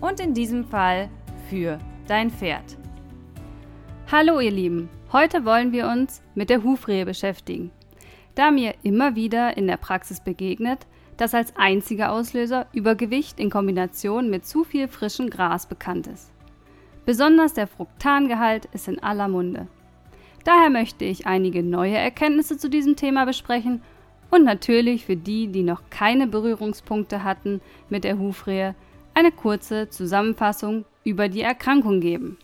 Und in diesem Fall für dein Pferd. Hallo ihr Lieben, heute wollen wir uns mit der Hufrehe beschäftigen. Da mir immer wieder in der Praxis begegnet, dass als einziger Auslöser Übergewicht in Kombination mit zu viel frischem Gras bekannt ist. Besonders der Fruktangehalt ist in aller Munde. Daher möchte ich einige neue Erkenntnisse zu diesem Thema besprechen und natürlich für die, die noch keine Berührungspunkte hatten mit der Hufrehe, eine kurze Zusammenfassung über die Erkrankung geben.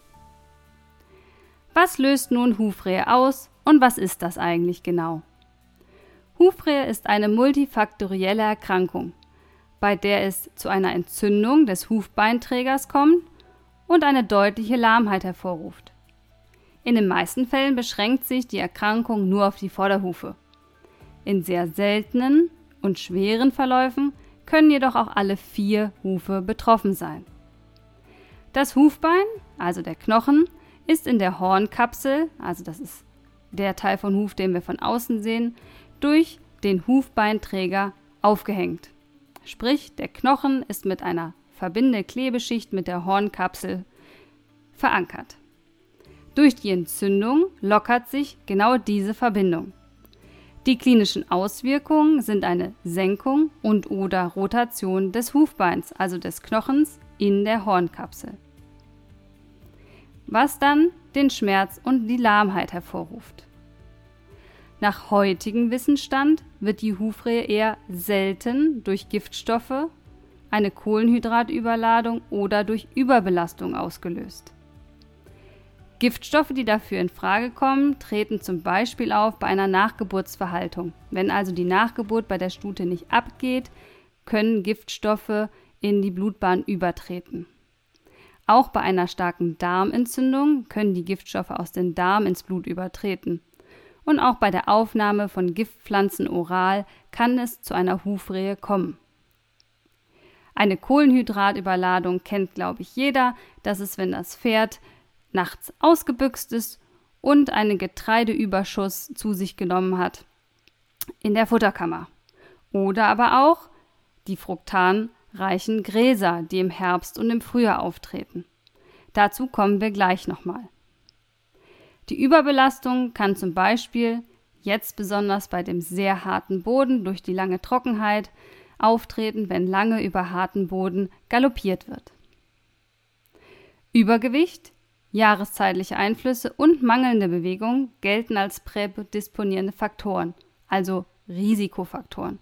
Was löst nun Hufrehe aus und was ist das eigentlich genau? Hufrehe ist eine multifaktorielle Erkrankung, bei der es zu einer Entzündung des Hufbeinträgers kommt und eine deutliche Lahmheit hervorruft. In den meisten Fällen beschränkt sich die Erkrankung nur auf die Vorderhufe. In sehr seltenen und schweren Verläufen können jedoch auch alle vier Hufe betroffen sein. Das Hufbein, also der Knochen, ist in der Hornkapsel, also das ist der Teil von Huf, den wir von außen sehen, durch den Hufbeinträger aufgehängt. Sprich, der Knochen ist mit einer Verbindeklebeschicht mit der Hornkapsel verankert. Durch die Entzündung lockert sich genau diese Verbindung. Die klinischen Auswirkungen sind eine Senkung und oder Rotation des Hufbeins, also des Knochens, in der Hornkapsel. Was dann den Schmerz und die Lahmheit hervorruft. Nach heutigem Wissensstand wird die Hufrehe eher selten durch Giftstoffe, eine Kohlenhydratüberladung oder durch Überbelastung ausgelöst. Giftstoffe, die dafür in Frage kommen, treten zum Beispiel auf bei einer Nachgeburtsverhaltung. Wenn also die Nachgeburt bei der Stute nicht abgeht, können Giftstoffe in die Blutbahn übertreten. Auch bei einer starken Darmentzündung können die Giftstoffe aus dem Darm ins Blut übertreten. Und auch bei der Aufnahme von Giftpflanzen oral kann es zu einer Hufrehe kommen. Eine Kohlenhydratüberladung kennt, glaube ich, jeder. Das ist, wenn das Pferd nachts ausgebüxt ist und einen Getreideüberschuss zu sich genommen hat in der Futterkammer. Oder aber auch die fruktanreichen Gräser, die im Herbst und im Frühjahr auftreten. Dazu kommen wir gleich nochmal. Die Überbelastung kann zum Beispiel jetzt besonders bei dem sehr harten Boden durch die lange Trockenheit auftreten, wenn lange über harten Boden galoppiert wird. Übergewicht Jahreszeitliche Einflüsse und mangelnde Bewegung gelten als prädisponierende Faktoren, also Risikofaktoren.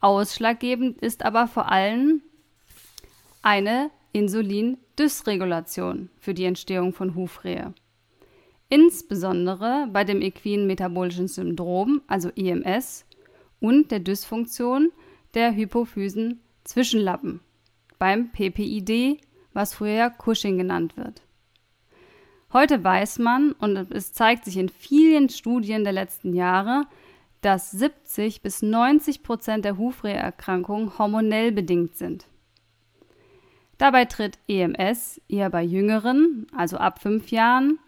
Ausschlaggebend ist aber vor allem eine Insulindysregulation für die Entstehung von Hufrehe. Insbesondere bei dem equinen metabolischen Syndrom, also EMS, und der Dysfunktion der Hypophysen Zwischenlappen beim PPID, was früher Cushing genannt wird. Heute weiß man, und es zeigt sich in vielen Studien der letzten Jahre, dass 70 bis 90 Prozent der Hufreherkrankungen hormonell bedingt sind. Dabei tritt EMS eher bei Jüngeren, also ab fünf Jahren,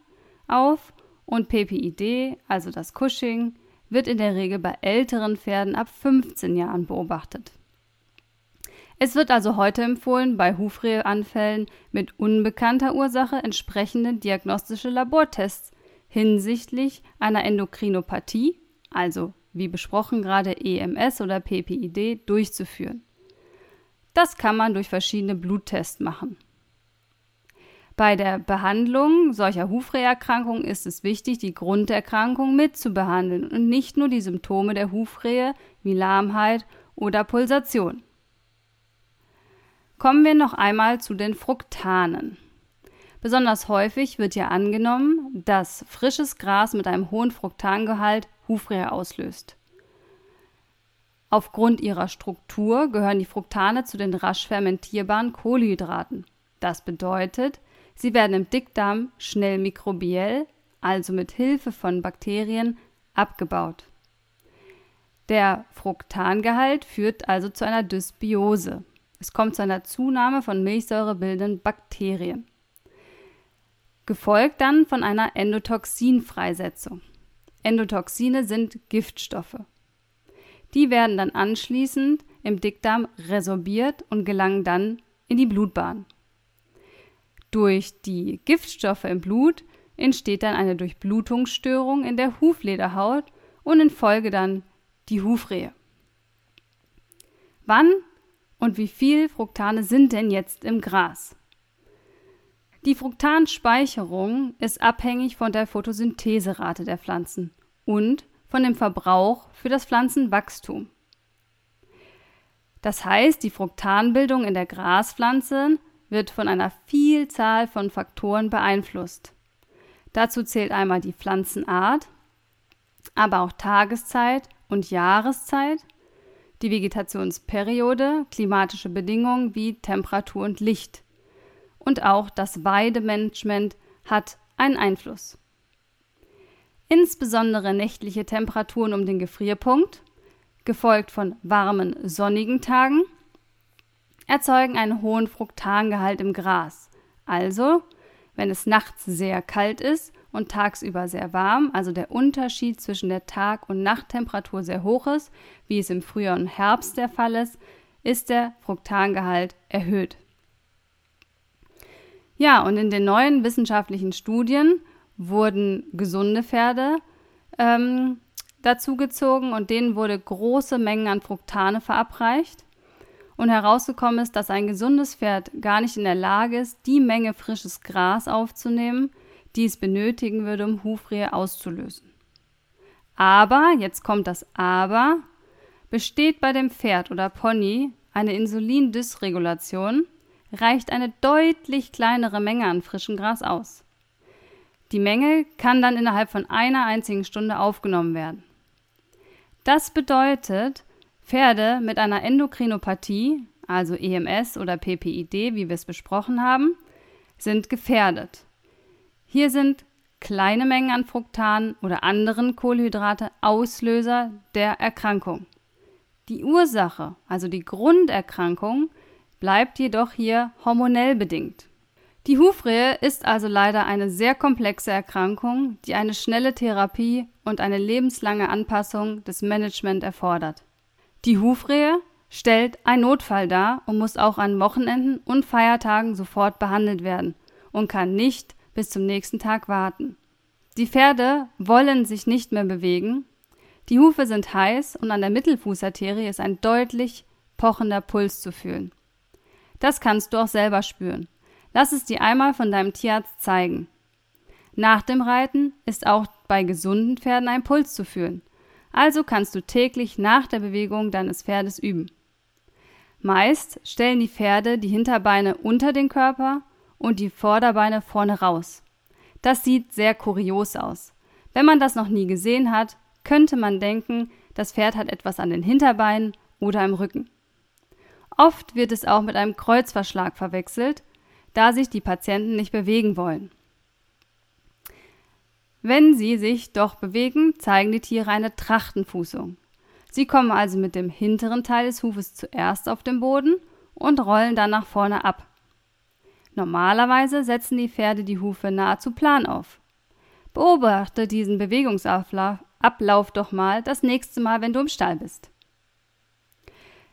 auf und PPID, also das Cushing, wird in der Regel bei älteren Pferden ab 15 Jahren beobachtet. Es wird also heute empfohlen, bei Hufreheanfällen mit unbekannter Ursache entsprechende diagnostische Labortests hinsichtlich einer Endokrinopathie, also wie besprochen gerade EMS oder PPID, durchzuführen. Das kann man durch verschiedene Bluttests machen. Bei der Behandlung solcher Hufreherkrankungen ist es wichtig, die Grunderkrankung mitzubehandeln und nicht nur die Symptome der Hufrehe wie Lahmheit oder Pulsation. Kommen wir noch einmal zu den Fruktanen. Besonders häufig wird ja angenommen, dass frisches Gras mit einem hohen Fruktangehalt Hufrehe auslöst. Aufgrund ihrer Struktur gehören die Fruktane zu den rasch fermentierbaren Kohlenhydraten, Das bedeutet, sie werden im Dickdarm schnell mikrobiell, also mit Hilfe von Bakterien, abgebaut. Der Fructangehalt führt also zu einer Dysbiose. Es kommt zu einer Zunahme von milchsäurebildenden Bakterien. Gefolgt dann von einer Endotoxinfreisetzung. Endotoxine sind Giftstoffe. Die werden dann anschließend im Dickdarm resorbiert und gelangen dann in die Blutbahn. Durch die Giftstoffe im Blut entsteht dann eine Durchblutungsstörung in der Huflederhaut und in Folge dann die Hufrehe. Wann und wie viel Fructane sind denn jetzt im Gras? Die Fructanspeicherung ist abhängig von der Photosyntheserate der Pflanzen und von dem Verbrauch für das Pflanzenwachstum. Das heißt, die Fructanbildung in der Graspflanze wird von einer Vielzahl von Faktoren beeinflusst. Dazu zählt einmal die Pflanzenart, aber auch Tageszeit und Jahreszeit, die Vegetationsperiode, klimatische Bedingungen wie Temperatur und Licht. Und auch das Weidemanagement hat einen Einfluss. Insbesondere nächtliche Temperaturen um den Gefrierpunkt, gefolgt von warmen, sonnigen Tagen, erzeugen einen hohen Fruktangehalt im Gras. Also, wenn es nachts sehr kalt ist und tagsüber sehr warm, also der Unterschied zwischen der Tag- und Nachttemperatur sehr hoch ist, wie es im Frühjahr und Herbst der Fall ist, ist der Fructangehalt erhöht. Ja, und in den neuen wissenschaftlichen Studien wurden gesunde Pferde ähm, dazugezogen und denen wurde große Mengen an Fructane verabreicht. Und herausgekommen ist, dass ein gesundes Pferd gar nicht in der Lage ist, die Menge frisches Gras aufzunehmen, die es benötigen würde, um Hufrehe auszulösen. Aber, jetzt kommt das Aber, besteht bei dem Pferd oder Pony eine Insulindysregulation, reicht eine deutlich kleinere Menge an frischem Gras aus. Die Menge kann dann innerhalb von einer einzigen Stunde aufgenommen werden. Das bedeutet, Pferde mit einer Endokrinopathie, also EMS oder PPID, wie wir es besprochen haben, sind gefährdet. Hier sind kleine Mengen an Fructan oder anderen Kohlenhydrate Auslöser der Erkrankung. Die Ursache, also die Grunderkrankung, bleibt jedoch hier hormonell bedingt. Die Hufrehe ist also leider eine sehr komplexe Erkrankung, die eine schnelle Therapie und eine lebenslange Anpassung des Management erfordert. Die Hufrehe stellt ein Notfall dar und muss auch an Wochenenden und Feiertagen sofort behandelt werden und kann nicht bis zum nächsten Tag warten. Die Pferde wollen sich nicht mehr bewegen, die Hufe sind heiß und an der Mittelfußarterie ist ein deutlich pochender Puls zu fühlen. Das kannst du auch selber spüren. Lass es dir einmal von deinem Tierarzt zeigen. Nach dem Reiten ist auch bei gesunden Pferden ein Puls zu fühlen. Also kannst du täglich nach der Bewegung deines Pferdes üben. Meist stellen die Pferde die Hinterbeine unter den Körper und die Vorderbeine vorne raus. Das sieht sehr kurios aus. Wenn man das noch nie gesehen hat, könnte man denken, das Pferd hat etwas an den Hinterbeinen oder im Rücken. Oft wird es auch mit einem Kreuzverschlag verwechselt, da sich die Patienten nicht bewegen wollen. Wenn sie sich doch bewegen, zeigen die Tiere eine Trachtenfußung. Sie kommen also mit dem hinteren Teil des Hufes zuerst auf den Boden und rollen dann nach vorne ab. Normalerweise setzen die Pferde die Hufe nahezu plan auf. Beobachte diesen Bewegungsablauf doch mal das nächste Mal, wenn du im Stall bist.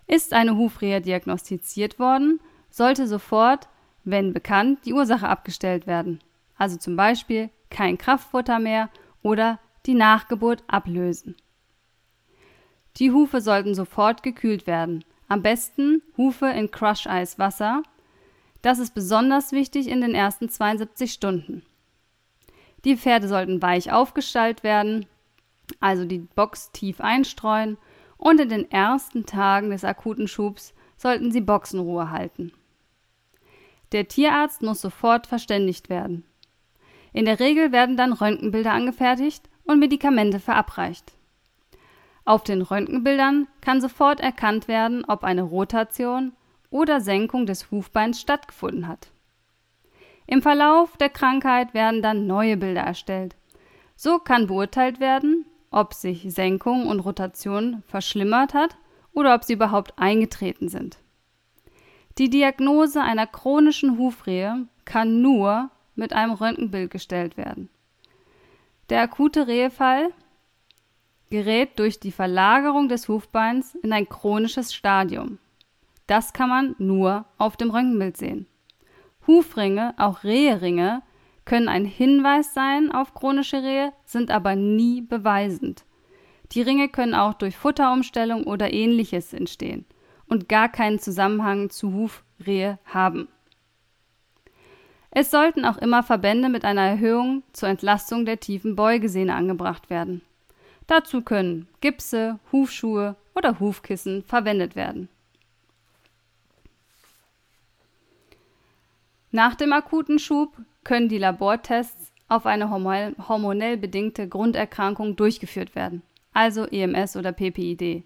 Ist eine Hufrehe diagnostiziert worden, sollte sofort, wenn bekannt, die Ursache abgestellt werden. Also zum Beispiel kein Kraftfutter mehr oder die Nachgeburt ablösen. Die Hufe sollten sofort gekühlt werden. Am besten Hufe in Crush-Eis-Wasser das ist besonders wichtig in den ersten 72 Stunden. Die Pferde sollten weich aufgestallt werden, also die Box tief einstreuen und in den ersten Tagen des akuten Schubs sollten sie Boxenruhe halten. Der Tierarzt muss sofort verständigt werden. In der Regel werden dann Röntgenbilder angefertigt und Medikamente verabreicht. Auf den Röntgenbildern kann sofort erkannt werden, ob eine Rotation oder Senkung des Hufbeins stattgefunden hat. Im Verlauf der Krankheit werden dann neue Bilder erstellt. So kann beurteilt werden, ob sich Senkung und Rotation verschlimmert hat oder ob sie überhaupt eingetreten sind. Die Diagnose einer chronischen Hufrehe kann nur mit einem Röntgenbild gestellt werden. Der akute Rehefall gerät durch die Verlagerung des Hufbeins in ein chronisches Stadium. Das kann man nur auf dem Röntgenbild sehen. Hufringe, auch Reheringe, können ein Hinweis sein auf chronische Rehe, sind aber nie beweisend. Die Ringe können auch durch Futterumstellung oder ähnliches entstehen und gar keinen Zusammenhang zu Hufrehe haben. Es sollten auch immer Verbände mit einer Erhöhung zur Entlastung der tiefen Beugesehne angebracht werden. Dazu können Gipse, Hufschuhe oder Hufkissen verwendet werden. Nach dem akuten Schub können die Labortests auf eine hormonell bedingte Grunderkrankung durchgeführt werden, also EMS oder PPID.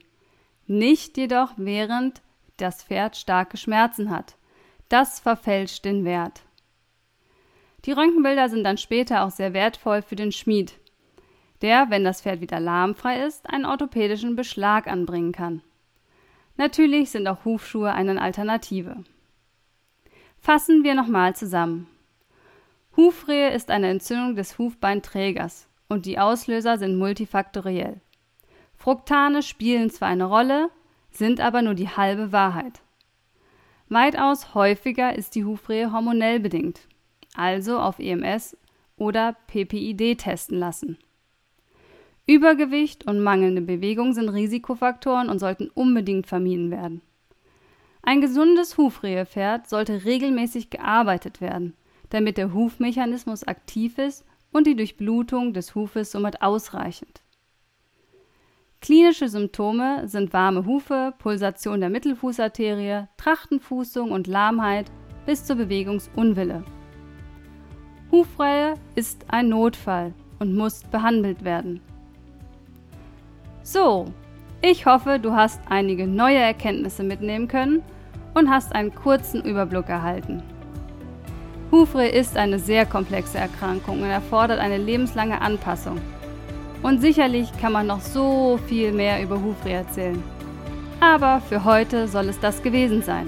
Nicht jedoch während das Pferd starke Schmerzen hat. Das verfälscht den Wert. Die Röntgenbilder sind dann später auch sehr wertvoll für den Schmied, der, wenn das Pferd wieder lahmfrei ist, einen orthopädischen Beschlag anbringen kann. Natürlich sind auch Hufschuhe eine Alternative. Fassen wir nochmal zusammen. Hufrehe ist eine Entzündung des Hufbeinträgers und die Auslöser sind multifaktoriell. Fructane spielen zwar eine Rolle, sind aber nur die halbe Wahrheit. Weitaus häufiger ist die Hufrehe hormonell bedingt also auf EMS oder PPID testen lassen. Übergewicht und mangelnde Bewegung sind Risikofaktoren und sollten unbedingt vermieden werden. Ein gesundes Hufrehepferd sollte regelmäßig gearbeitet werden, damit der Hufmechanismus aktiv ist und die Durchblutung des Hufes somit ausreichend. Klinische Symptome sind warme Hufe, Pulsation der Mittelfußarterie, Trachtenfußung und Lahmheit bis zur Bewegungsunwille. Hufreie ist ein Notfall und muss behandelt werden. So, ich hoffe, du hast einige neue Erkenntnisse mitnehmen können und hast einen kurzen Überblick erhalten. Hufrehe ist eine sehr komplexe Erkrankung und erfordert eine lebenslange Anpassung. Und sicherlich kann man noch so viel mehr über Hufrehe erzählen. Aber für heute soll es das gewesen sein.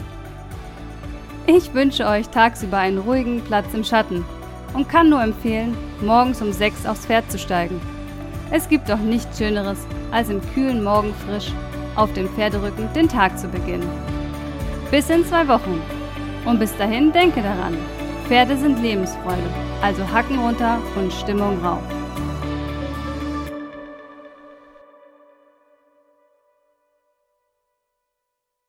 Ich wünsche euch tagsüber einen ruhigen Platz im Schatten und kann nur empfehlen, morgens um 6 aufs Pferd zu steigen. Es gibt doch nichts Schöneres, als im kühlen Morgenfrisch auf dem Pferderücken den Tag zu beginnen. Bis in zwei Wochen. Und bis dahin denke daran, Pferde sind Lebensfreude, also Hacken runter und Stimmung rauf.